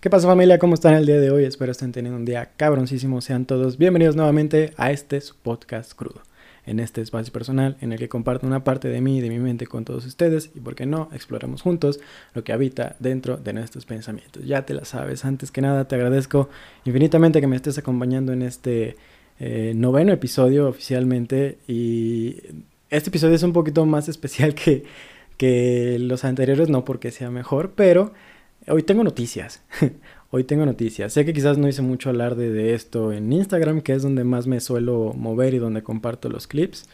¿Qué pasa familia? ¿Cómo están el día de hoy? Espero estén teniendo un día cabroncísimo. Sean todos bienvenidos nuevamente a este podcast crudo. En este espacio personal en el que comparto una parte de mí y de mi mente con todos ustedes y por qué no, exploramos juntos lo que habita dentro de nuestros pensamientos. Ya te la sabes, antes que nada te agradezco infinitamente que me estés acompañando en este eh, noveno episodio oficialmente y este episodio es un poquito más especial que, que los anteriores, no porque sea mejor, pero Hoy tengo noticias. Hoy tengo noticias. Sé que quizás no hice mucho alarde de esto en Instagram, que es donde más me suelo mover y donde comparto los clips.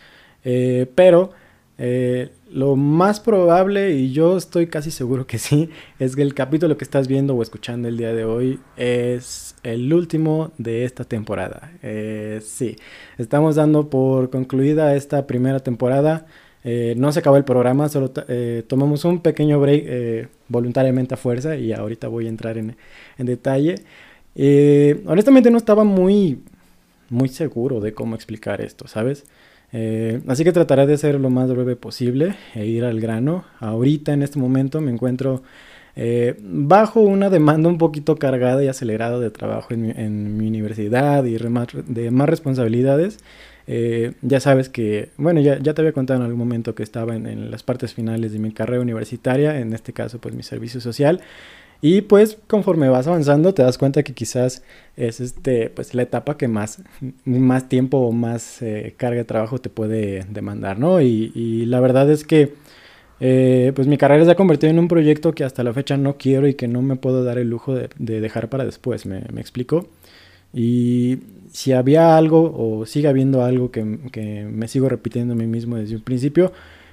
Eh, pero eh, lo más probable, y yo estoy casi seguro que sí, es que el capítulo que estás viendo o escuchando el día de hoy es el último de esta temporada. Eh, sí, estamos dando por concluida esta primera temporada. Eh, no se acabó el programa, solo eh, tomamos un pequeño break eh, voluntariamente a fuerza y ahorita voy a entrar en, detalle. honestamente no estaba muy, muy seguro de cómo explicar esto, ¿sabes? así que trataré de ser lo más breve posible e ir al grano. Ahorita en este momento me encuentro bajo una demanda un poquito cargada y acelerada de trabajo en mi, universidad y de más responsabilidades. Eh, ya sabes que, bueno, ya, ya, te había contado en algún momento que estaba en, las partes finales de mi carrera universitaria, en este caso pues mi servicio social. Y pues conforme vas avanzando te das cuenta que quizás es este, pues la etapa que más, más tiempo o más eh, carga de trabajo te puede demandar, ¿no? Y, la verdad es que eh, pues mi carrera se ha convertido en un proyecto que hasta la fecha no quiero y que no me puedo dar el lujo de, dejar para después, ¿me, me explico? Y si había algo o sigue habiendo algo que, me sigo repitiendo a mí mismo desde un principio,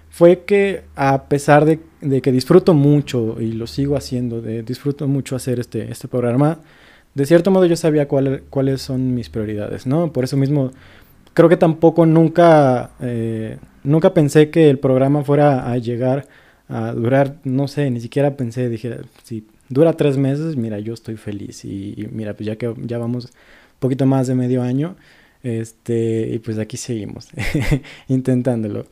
fue que a pesar de, que disfruto mucho y lo sigo haciendo, de, disfruto mucho hacer este, este programa, de cierto modo yo sabía cuáles son mis prioridades, ¿no? Por eso mismo creo que tampoco nunca, eh, nunca pensé que el programa fuera a llegar a durar, no sé, ni siquiera pensé, dije, si dura tres meses, mira, yo estoy feliz y, mira, pues ya que ya vamos poquito más de medio año. Este, y pues aquí seguimos intentándolo.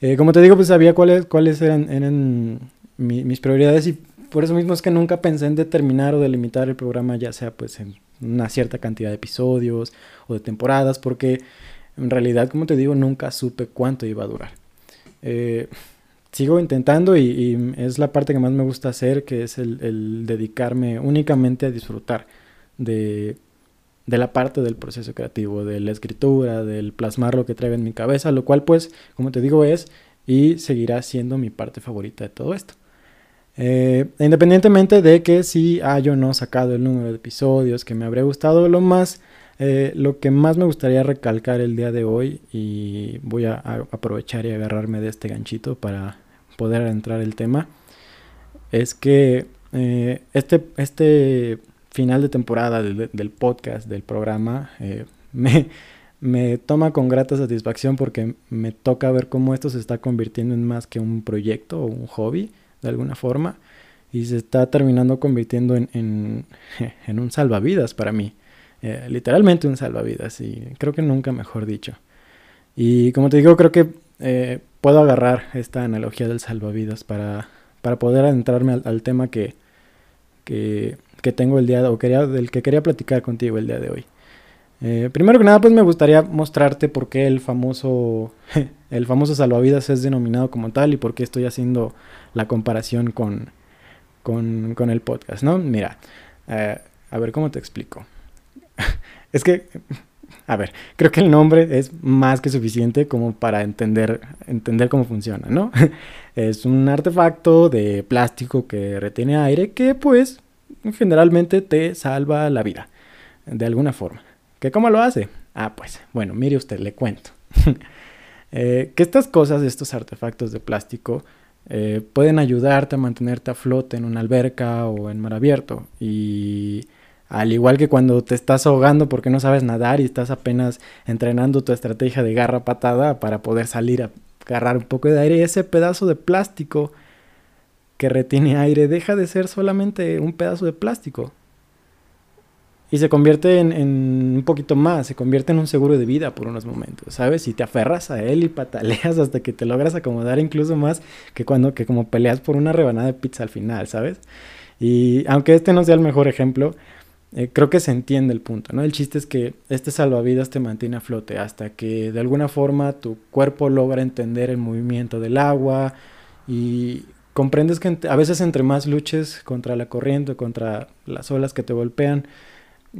Eh, como te digo, pues sabía cuáles, cuáles eran, eran mis prioridades y por eso mismo es que nunca pensé en determinar o delimitar el programa, ya sea pues en una cierta cantidad de episodios o de temporadas, porque en realidad, como te digo, nunca supe cuánto iba a durar. Eh, sigo intentando y, es la parte que más me gusta hacer, que es el dedicarme únicamente a disfrutar de, de la parte del proceso creativo, de la escritura, del plasmar lo que traigo en mi cabeza, lo cual pues, como te digo, es y seguirá siendo mi parte favorita de todo esto. Eh, independientemente de que si haya o no sacado el número de episodios que me habría gustado, lo más, eh, lo que más me gustaría recalcar el día de hoy y voy a, aprovechar y agarrarme de este ganchito para poder entrar el tema, es que eh, este, este final de temporada del, podcast, del programa, eh, me, me toma con grata satisfacción porque me toca ver cómo esto se está convirtiendo en más que un proyecto o un hobby, de alguna forma, y se está terminando convirtiendo en, en, un salvavidas para mí. Eh, literalmente un salvavidas, y creo que nunca mejor dicho. Y como te digo, creo que eh, puedo agarrar esta analogía del salvavidas para, para poder adentrarme al, tema que, que, que tengo el día o quería, del que quería platicar contigo el día de hoy. Eh, primero que nada, pues me gustaría mostrarte por qué el famoso, el famoso salvavidas es denominado como tal y por qué estoy haciendo la comparación con, con, con el podcast, ¿no? Mira, a ver cómo te explico. es que, a ver, creo que el nombre es más que suficiente como para entender, entender cómo funciona, ¿no? es un artefacto de plástico que retiene aire que pues generalmente te salva la vida, de alguna forma. ¿Qué cómo lo hace? Ah, pues, bueno, mire usted, le cuento. Eh, que estas cosas, estos artefactos de plástico, eh, pueden ayudarte a mantenerte a flote en una alberca o en mar abierto. Y al igual que cuando te estás ahogando porque no sabes nadar y estás apenas entrenando tu estrategia de garra patada para poder salir a agarrar un poco de aire, ese pedazo de plástico que retiene aire deja de ser solamente un pedazo de plástico. Y se convierte en, un poquito más, se convierte en un seguro de vida por unos momentos, ¿sabes? Y te aferras a él y pataleas hasta que te logras acomodar incluso más que cuando que como peleas por una rebanada de pizza al final, ¿sabes? Y aunque este no sea el mejor ejemplo, eh, creo que se entiende el punto, ¿no? El chiste es que este salvavidas te mantiene a flote hasta que de alguna forma tu cuerpo logra entender el movimiento del agua y comprendes que a veces entre más luches contra la corriente, contra las olas que te golpean,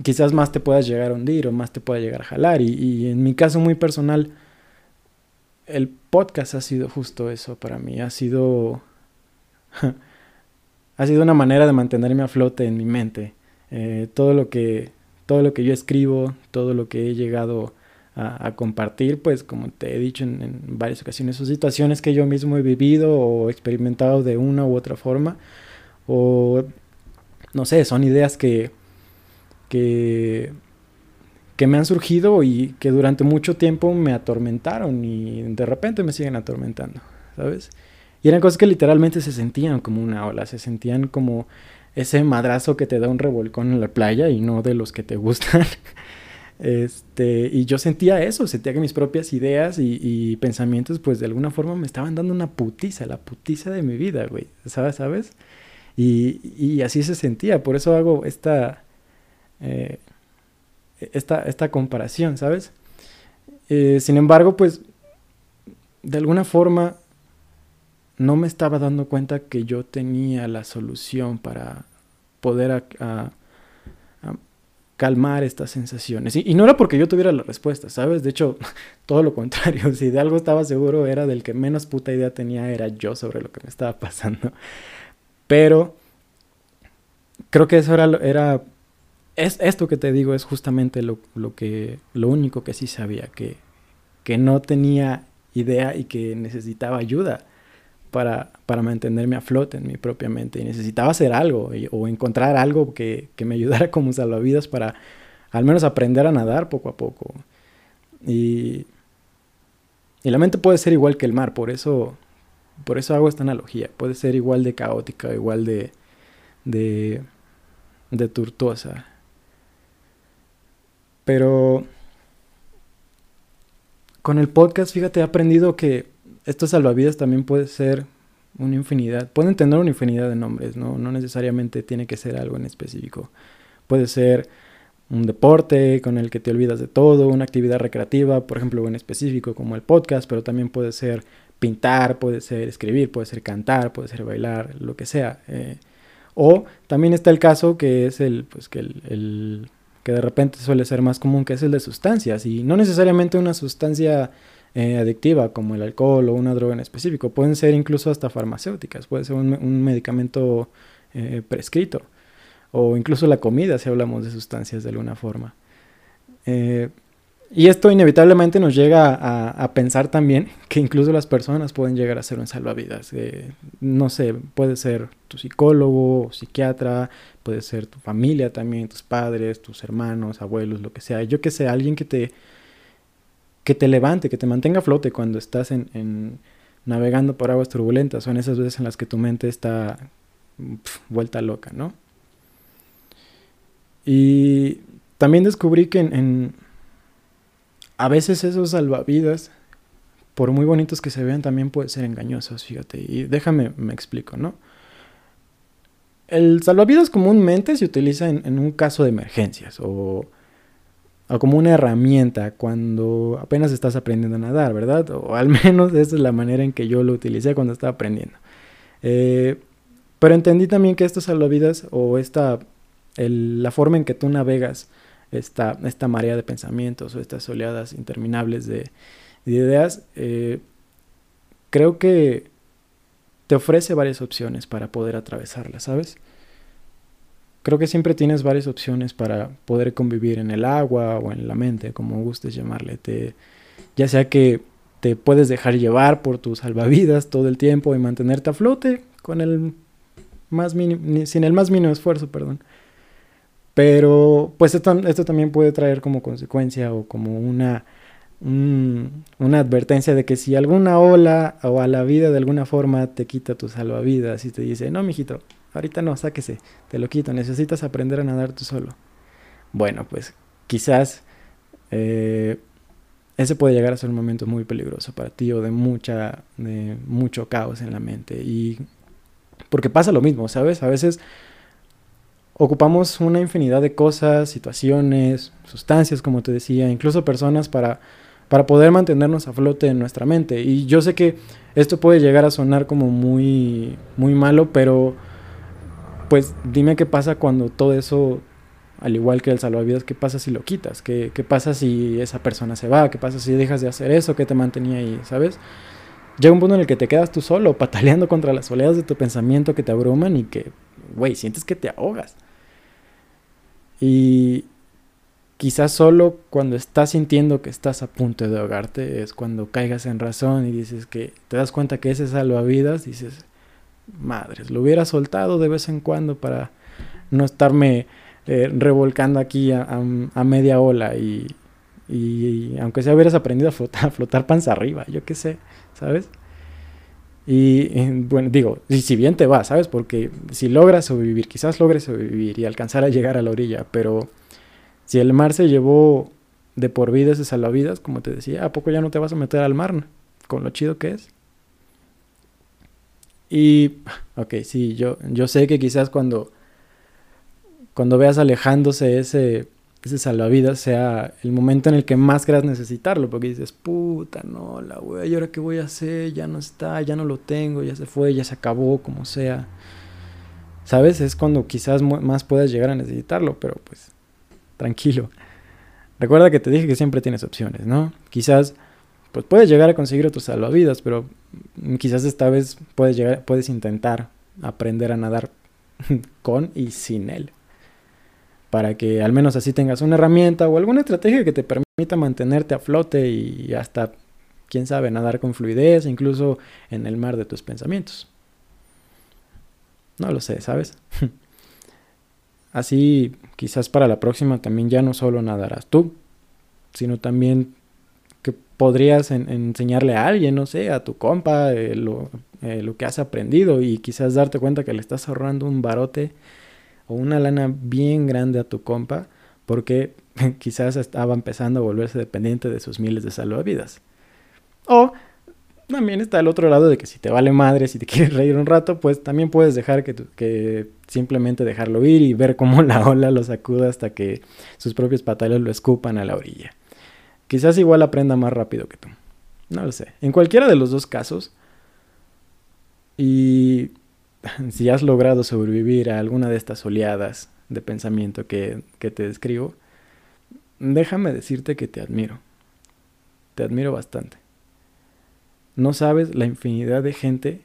quizás más te puedas llegar a hundir o más te pueda llegar a jalar. Y, y en mi caso muy personal, el podcast ha sido justo eso para mí, ha sido... ha sido una manera de mantenerme a flote en mi mente. Eh, todo, lo que, todo lo que yo escribo, todo lo que he llegado a, compartir, pues como te he dicho en, varias ocasiones, son situaciones que yo mismo he vivido o experimentado de una u otra forma, o no sé, son ideas que, que, que me han surgido y que durante mucho tiempo me atormentaron y de repente me siguen atormentando, ¿sabes? Y eran cosas que literalmente se sentían como una ola, se sentían como ese madrazo que te da un revolcón en la playa y no de los que te gustan. Este, y yo sentía eso, sentía que mis propias ideas y, pensamientos, pues de alguna forma me estaban dando una putiza, la putiza de mi vida, güey, ¿sabes? ¿Sabes? Y, así se sentía, por eso hago esta, eh, esta, esta comparación, ¿sabes? Eh, sin embargo, pues, de alguna forma no me estaba dando cuenta que yo tenía la solución para poder calmar estas sensaciones. Y, no era porque yo tuviera la respuesta, ¿sabes? De hecho, todo lo contrario. Si de algo estaba seguro, era del que menos puta idea tenía, era yo sobre lo que me estaba pasando. Pero creo que eso era... era es, esto que te digo es justamente lo, lo, que, lo único que sí sabía, que, que no tenía idea y que necesitaba ayuda para, para mantenerme a flote en mi propia mente. Y necesitaba hacer algo o encontrar algo que, que, me ayudara como salvavidas para al menos aprender a nadar poco a poco. Y, y la mente puede ser igual que el mar, por eso, por eso hago esta analogía. Puede ser igual de caótica, igual de, de, de tortuosa. Pero con el podcast, fíjate, he aprendido que estos salvavidas también puede ser una infinidad, pueden tener una infinidad de nombres, ¿no? no necesariamente tiene que ser algo en específico. Puede ser un deporte con el que te olvidas de todo, una actividad recreativa, por ejemplo, en específico como el podcast, pero también puede ser pintar, puede ser escribir, puede ser cantar, puede ser bailar, lo que sea. Eh. o también está el caso que es el, pues que el, que de repente suele ser más común, que es el de sustancias, y no necesariamente una sustancia eh, adictiva como el alcohol o una droga en específico. Pueden ser incluso hasta farmacéuticas, puede ser un, medicamento eh, prescrito o incluso la comida si hablamos de sustancias de alguna forma. Eh, y esto inevitablemente nos llega a, pensar también que incluso las personas pueden llegar a ser un salvavidas. no sé, puede ser tu psicólogo, psiquiatra, puede ser tu familia también, tus padres, tus hermanos, abuelos, lo que sea. Yo que sé, alguien que te, que te levante, que te mantenga a flote cuando estás en, navegando por aguas turbulentas. Son esas veces en las que tu mente está vuelta loca, ¿no? Y también descubrí que en, a veces esos salvavidas, por muy bonitos que se vean, también pueden ser engañosos, fíjate. Y déjame, me explico, ¿no? El salvavidas comúnmente se utiliza en, en un caso de emergencias o o como una herramienta cuando apenas estás aprendiendo a nadar, ¿verdad? O al menos esa es la manera en que yo lo utilicé cuando estaba aprendiendo. Eh, pero entendí también que estos salvavidas o esta, la forma en que tú navegas esta, esta marea de pensamientos o estas oleadas interminables de, ideas, eh, creo que te ofrece varias opciones para poder atravesarlas, ¿sabes? Creo que siempre tienes varias opciones para poder convivir en el agua o en la mente, como gustes llamarle. Te, ya sea que te puedes dejar llevar por tus salvavidas todo el tiempo y mantenerte a flote con el más mínimo, sin el más mínimo esfuerzo, perdón. Pero pues esto, esto también puede traer como consecuencia o como una, una advertencia de que si alguna ola o a la vida de alguna forma te quita tus salvavidas y te dice, no, mijito, ahorita no, sáquese, te lo quito, necesitas aprender a nadar tú solo. Bueno, pues quizás eh, ese puede llegar a ser un momento muy peligroso para ti o de mucha, de mucho caos en la mente. Y porque pasa lo mismo, ¿sabes? A veces ocupamos una infinidad de cosas, situaciones, sustancias, como te decía, incluso personas para, para poder mantenernos a flote en nuestra mente. Y yo sé que esto puede llegar a sonar como muy, muy malo, pero pues dime qué pasa cuando todo eso, al igual que el salvavidas, qué pasa si lo quitas, qué, qué pasa si esa persona se va, qué pasa si dejas de hacer eso que te mantenía ahí, ¿sabes? Llega un punto en el que te quedas tú solo, pataleando contra las oleadas de tu pensamiento que te abruman y que, güey, sientes que te ahogas. Y quizás solo cuando estás sintiendo que estás a punto de ahogarte es cuando caigas en razón y dices que te das cuenta que ese salvavidas, dices, madres, lo hubiera soltado de vez en cuando para no estarme eh, revolcando aquí a, media ola y, y, aunque sea hubieras aprendido a flotar, a flotar panza arriba, yo qué sé, ¿sabes? Y bueno, digo, y si bien te va, ¿sabes? Porque si logras sobrevivir, quizás logres sobrevivir y alcanzar a llegar a la orilla, pero si el mar se llevó de por vida ese salvavidas, como te decía, ¿a poco ya no te vas a meter al mar? Con lo chido que es. Y, ok, sí, yo, yo sé que quizás cuando, cuando veas alejándose ese, ese salvavidas sea el momento en el que más creas necesitarlo, porque dices, puta, no, la wea, ¿y ahora qué voy a hacer? Ya no está, ya no lo tengo, ya se fue, ya se acabó, como sea. ¿Sabes? Es cuando quizás más puedas llegar a necesitarlo, pero pues, tranquilo. Recuerda que te dije que siempre tienes opciones, ¿no? Quizás, pues puedes llegar a conseguir otros salvavidas, pero quizás esta vez puedes puedes intentar aprender a nadar con y sin él para que al menos así tengas una herramienta o alguna estrategia que te permita mantenerte a flote y hasta, quién sabe, nadar con fluidez, incluso en el mar de tus pensamientos. No lo sé, ¿sabes? así quizás para la próxima también ya no solo nadarás tú, sino también podrías enseñarle a alguien, no sé, a tu compa, eh, lo, eh, lo que has aprendido y quizás darte cuenta que le estás ahorrando un barote o una lana bien grande a tu compa porque quizás estaba empezando a volverse dependiente de sus miles de salvavidas. O también está el otro lado de que si te vale madre, si te quieres reír un rato, pues también puedes dejar que, que simplemente dejarlo ir y ver cómo la ola lo sacuda hasta que sus propios patales lo escupan a la orilla. Quizás igual aprenda más rápido que tú. No lo sé. En cualquiera de los dos casos. Y si has logrado sobrevivir a alguna de estas oleadas de pensamiento que, que te describo, déjame decirte que te admiro. Te admiro bastante. No sabes la infinidad de gente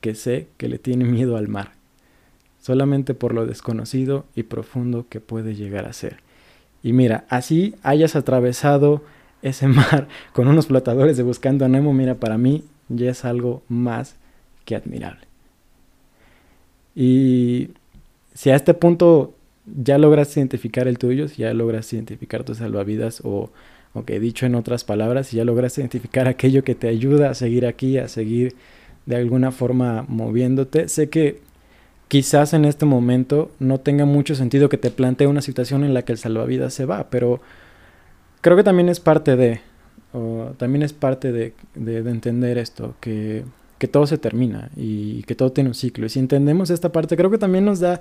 que sé que le tiene miedo al mar, solamente por lo desconocido y profundo que puede llegar a ser. Y mira, así hayas atravesado ese mar con unos flotadores de Buscando a Nemo, mira, para mí ya es algo más que admirable. Y si a este punto ya logras identificar el tuyo, si ya logras identificar tus salvavidas o, que dicho en otras palabras, si ya logras identificar aquello que te ayuda a seguir aquí, a seguir de alguna forma moviéndote, sé que quizás en este momento no tenga mucho sentido que te plantee una situación en la que el salvavidas se va, pero creo que también es parte de, o también es parte de, de, de entender esto, que que todo se termina y que todo tiene un ciclo. Y si entendemos esta parte, creo que también nos da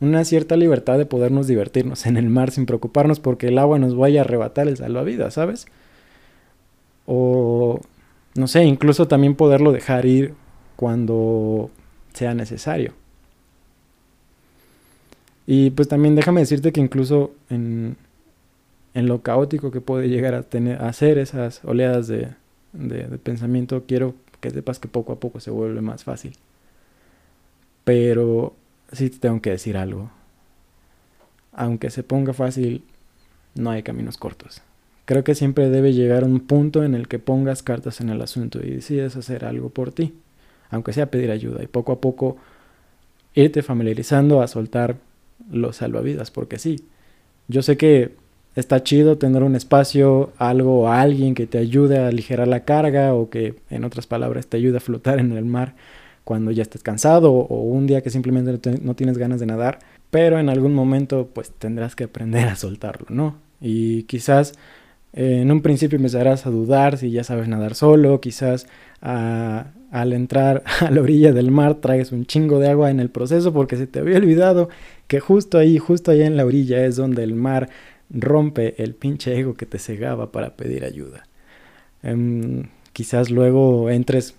una cierta libertad de podernos divertirnos en el mar sin preocuparnos porque el agua nos vaya a arrebatar el salvavidas, ¿sabes? O, no sé, incluso también poderlo dejar ir cuando sea necesario. Y pues también déjame decirte que incluso en, en lo caótico que puede llegar a tener a hacer esas oleadas de, de pensamiento, quiero que sepas que poco a poco se vuelve más fácil. Pero sí te tengo que decir algo. Aunque se ponga fácil, no hay caminos cortos. Creo que siempre debe llegar un punto en el que pongas cartas en el asunto y decides hacer algo por ti, aunque sea pedir ayuda y poco a poco irte familiarizando a soltar los salvavidas, porque sí, yo sé que está chido tener un espacio, algo o alguien que te ayude a aligerar la carga o que, en otras palabras, te ayude a flotar en el mar cuando ya estés cansado o un día que simplemente no tienes ganas de nadar, pero en algún momento pues tendrás que aprender a soltarlo, ¿no? Y quizás eh, en un principio empezarás a dudar si ya sabes nadar solo, quizás a al entrar a la orilla del mar traes un chingo de agua en el proceso porque se te había olvidado que justo ahí, justo allá en la orilla es donde el mar rompe el pinche ego que te cegaba para pedir ayuda. Em, quizás luego entres,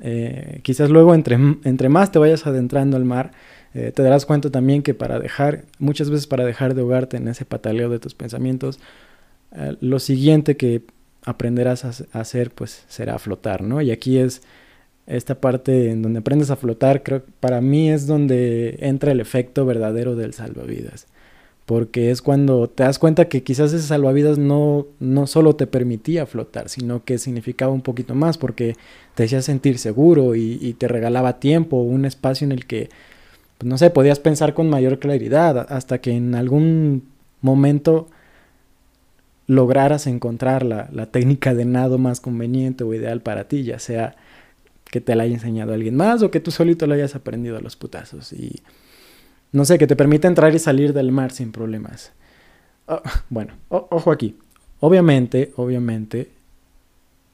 eh, quizás luego entre, entre, más te vayas adentrando al mar, eh, te darás cuenta también que para dejar, muchas veces para dejar de ahogarte en ese pataleo de tus pensamientos, eh, lo siguiente que aprenderás a, hacer pues será flotar, ¿no? Y aquí es esta parte en donde aprendes a flotar, creo que para mí es donde entra el efecto verdadero del salvavidas. Porque es cuando te das cuenta que quizás ese salvavidas no, no solo te permitía flotar, sino que significaba un poquito más, porque te hacía sentir seguro y, te regalaba tiempo, un espacio en el que, pues, no sé, podías pensar con mayor claridad, hasta que en algún momento lograras encontrar la, la técnica de nado más conveniente o ideal para ti, ya sea que te la haya enseñado alguien más o que tú solito lo hayas aprendido a los putazos. Y no sé, que te permita entrar y salir del mar sin problemas. Oh, bueno, ojo aquí. Obviamente, obviamente,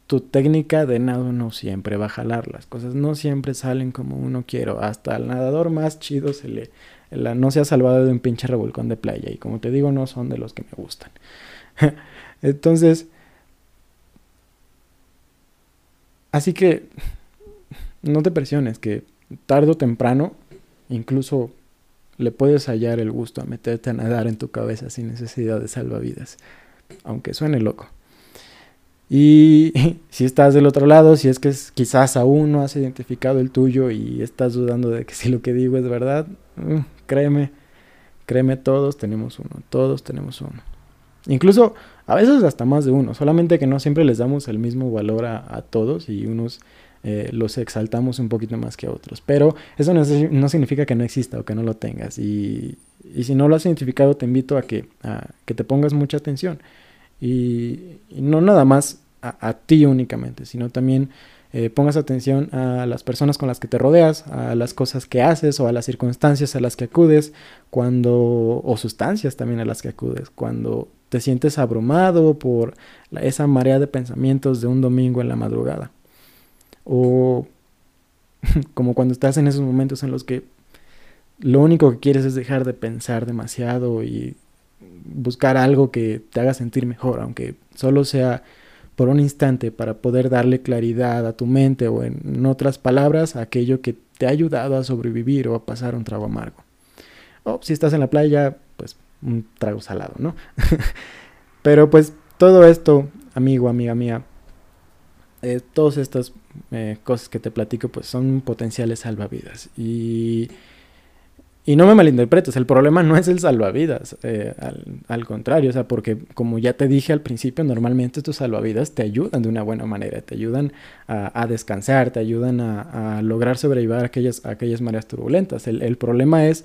tu técnica de nado no siempre va a jalar. Las cosas no siempre salen como uno quiere. Hasta el nadador más chido se le... No se ha salvado de un pinche revolcón de playa. Y como te digo, no son de los que me gustan. Entonces... Así que no te presiones, que tarde o temprano, incluso le puedes hallar el gusto a meterte a nadar en tu cabeza sin necesidad de salvavidas, aunque suene loco. Y si estás del otro lado, si es que quizás aún no has identificado el tuyo y estás dudando de que si lo que digo es verdad, mm, créeme, créeme, todos tenemos uno, todos tenemos uno. Incluso a veces hasta más de uno, solamente que no siempre les damos el mismo valor a todos y unos eh, los exaltamos un poquito más que a otros. Pero eso no, significa que no exista o que no lo tengas. Y, si no lo has identificado, te invito a que, que te pongas mucha atención. Y, no nada más a, ti únicamente, sino también eh, pongas atención a las personas con las que te rodeas, a las cosas que haces o a las circunstancias a las que acudes, cuando, o sustancias también a las que acudes, cuando te sientes abrumado por esa marea de pensamientos de un domingo en la madrugada. O como cuando estás en esos momentos en los que lo único que quieres es dejar de pensar demasiado y buscar algo que te haga sentir mejor, aunque solo sea por un instante para poder darle claridad a tu mente o en otras palabras, aquello que te ha ayudado a sobrevivir o a pasar un trago amargo. O si estás en la playa, pues un trago salado, ¿no? Pero pues todo esto, amigo, amiga mía, eh, todas estas eh, cosas que te platico pues son potenciales salvavidas. Y, y no me malinterpretes, el problema no es el salvavidas, eh, al, contrario, o sea, porque como ya te dije al principio, normalmente tus salvavidas te ayudan de una buena manera, te ayudan a, descansar, te ayudan a, lograr sobrevivir aquellas, aquellas mareas turbulentas. El, el problema es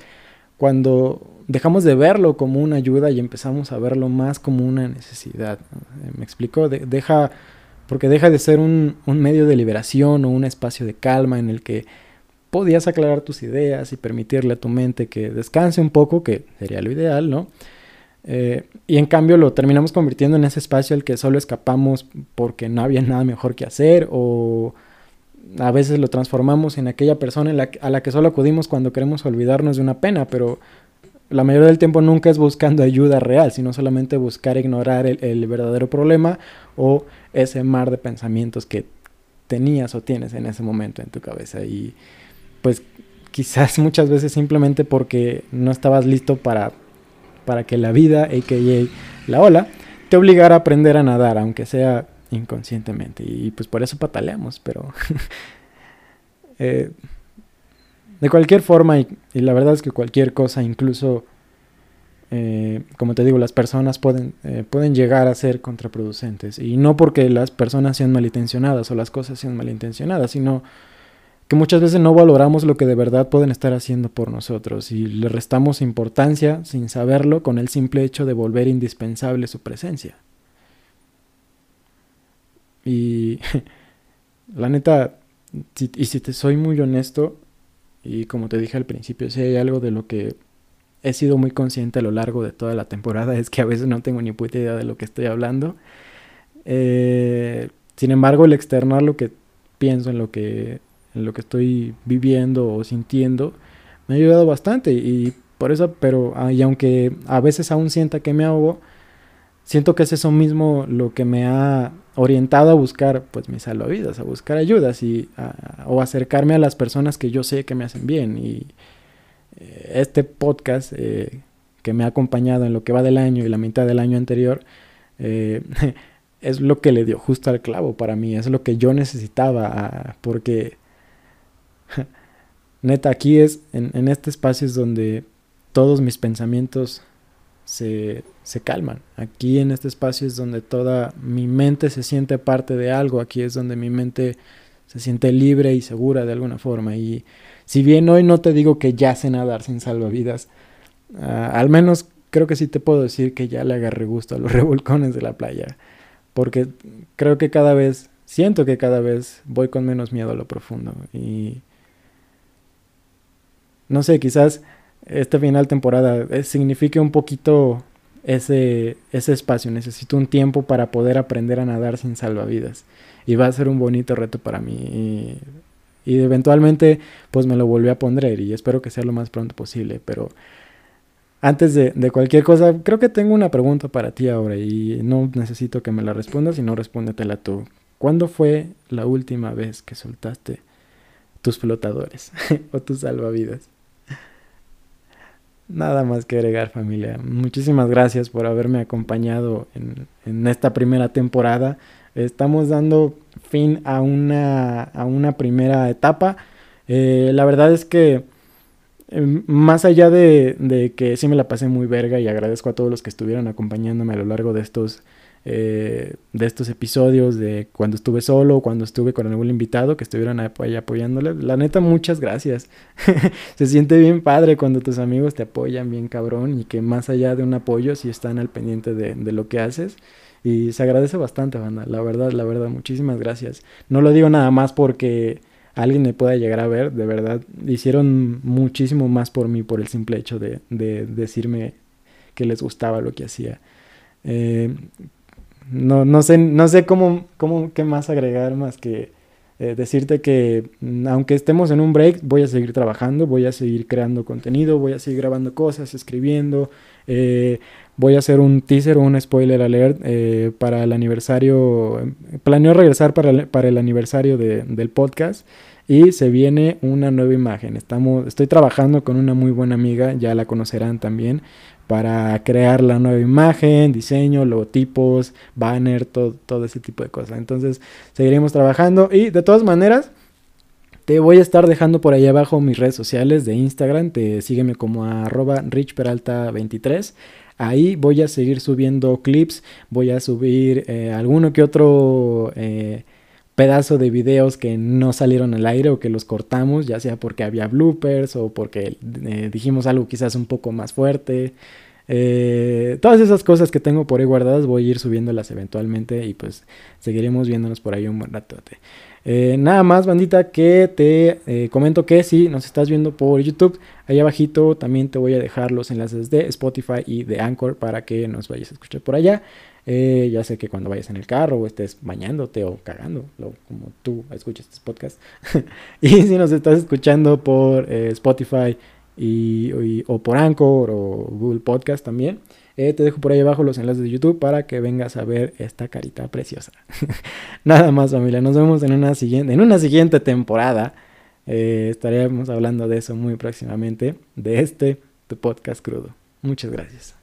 cuando dejamos de verlo como una ayuda y empezamos a verlo más como una necesidad. ¿Me explico? deja porque deja de ser un, medio de liberación o un espacio de calma en el que podías aclarar tus ideas y permitirle a tu mente que descanse un poco, que sería lo ideal, ¿no? Eh, y en cambio lo terminamos convirtiendo en ese espacio al que solo escapamos porque no había nada mejor que hacer o a veces lo transformamos en aquella persona a la que solo acudimos cuando queremos olvidarnos de una pena, pero la mayoría del tiempo nunca es buscando ayuda real, sino solamente buscar ignorar el, verdadero problema o ese mar de pensamientos que tenías o tienes en ese momento en tu cabeza. Y pues quizás muchas veces simplemente porque no estabas listo para, para que la vida, a.k.a. la ola, te obligara a aprender a nadar, aunque sea inconscientemente. Y pues por eso pataleamos, pero... eh, de cualquier forma, y, la verdad es que cualquier cosa, incluso, eh, como te digo, las personas pueden, eh, pueden llegar a ser contraproducentes. Y no porque las personas sean malintencionadas o las cosas sean malintencionadas, sino que muchas veces no valoramos lo que de verdad pueden estar haciendo por nosotros y le restamos importancia sin saberlo con el simple hecho de volver indispensable su presencia. Y la neta, y si te soy muy honesto, y como te dije al principio, si hay algo de lo que he sido muy consciente a lo largo de toda la temporada, es que a veces no tengo ni puta idea de lo que estoy hablando. Eh, sin embargo, el externar lo que pienso, en lo que en lo que estoy viviendo o sintiendo, me ha ayudado bastante y por eso, pero y aunque a veces aún sienta que me ahogo, siento que es eso mismo lo que me ha orientado a buscar pues mis salvavidas, a buscar ayudas y o acercarme a las personas que yo sé que me hacen bien. Y eh, este podcast eh, que me ha acompañado en lo que va del año y la mitad del año anterior eh, es lo que le dio justo al clavo para mí, es lo que yo necesitaba porque neta aquí es en, en este espacio es donde todos mis pensamientos se, calman. Aquí en este espacio es donde toda mi mente se siente parte de algo, aquí es donde mi mente se siente libre y segura de alguna forma. Y si bien hoy no te digo que ya sé nadar sin salvavidas, ah, al menos creo que sí te puedo decir que ya le agarré gusto a los revolcones de la playa. Porque creo que cada vez, siento que cada vez voy con menos miedo a lo profundo. Y no sé, quizás esta final temporada eh, signifique un poquito ese, ese espacio. Necesito un tiempo para poder aprender a nadar sin salvavidas. Y va a ser un bonito reto para mí. Y, eventualmente pues me lo volví a poner y espero que sea lo más pronto posible. Pero antes de, de, cualquier cosa, creo que tengo una pregunta para ti ahora y no necesito que me la respondas, sino respóndetela tú. ¿Cuándo fue la última vez que soltaste tus flotadores o tus salvavidas? Nada más que agregar familia. Muchísimas gracias por haberme acompañado en, esta primera temporada. Estamos dando fin a una, a una primera etapa. Eh, la verdad es que em, más allá de, de, que sí me la pasé muy verga y agradezco a todos los que estuvieron acompañándome a lo largo de estos eh, de estos episodios, de cuando estuve solo, cuando estuve con algún invitado, que estuvieron ahí apoyándole. La neta, muchas gracias. Se siente bien padre cuando tus amigos te apoyan bien cabrón y que más allá de un apoyo, si están al pendiente de, lo que haces. Y se agradece bastante, banda. La verdad, la verdad, muchísimas gracias. No lo digo nada más porque alguien me pueda llegar a ver, de verdad. Hicieron muchísimo más por mí por el simple hecho de, de decirme que les gustaba lo que hacía. Eh, no, no sé, no sé cómo, cómo, qué más agregar más que eh, decirte que mm, aunque estemos en un break, voy a seguir trabajando, voy a seguir creando contenido, voy a seguir grabando cosas, escribiendo, eh, voy a hacer un teaser o un spoiler alert eh, para el aniversario, planeo regresar para el, para el aniversario de, del podcast y se viene una nueva imagen. Estamos, estoy trabajando con una muy buena amiga, ya la conocerán también, para crear la nueva imagen, diseño, logotipos, banner, todo, todo ese tipo de cosas. Entonces seguiremos trabajando y de todas maneras te voy a estar dejando por ahí abajo mis redes sociales de Instagram, te sígueme como arroba richperalta23. Ahí voy a seguir subiendo clips, voy a subir eh, alguno que otro eh, pedazo de videos que no salieron al aire o que los cortamos, ya sea porque había bloopers o porque eh, dijimos algo quizás un poco más fuerte. Eh, todas esas cosas que tengo por ahí guardadas voy a ir subiéndolas eventualmente y pues seguiremos viéndonos por ahí un buen rato. Eh, nada más, bandita, que te comento que si nos estás viendo por YouTube, ahí abajito también te voy a dejar los enlaces de Spotify y de Anchor para que nos vayas a escuchar por allá. Eh, ya sé que cuando vayas en el carro o estés bañándote o cagando, como tú escuchas este podcast. y si nos estás escuchando por eh, Spotify y, o por Anchor o Google Podcast también, eh, te dejo por ahí abajo los enlaces de YouTube para que vengas a ver esta carita preciosa. Nada más familia, nos vemos en una siguiente, en una siguiente temporada. estaremos hablando de eso muy próximamente, de este tu podcast crudo. Muchas gracias.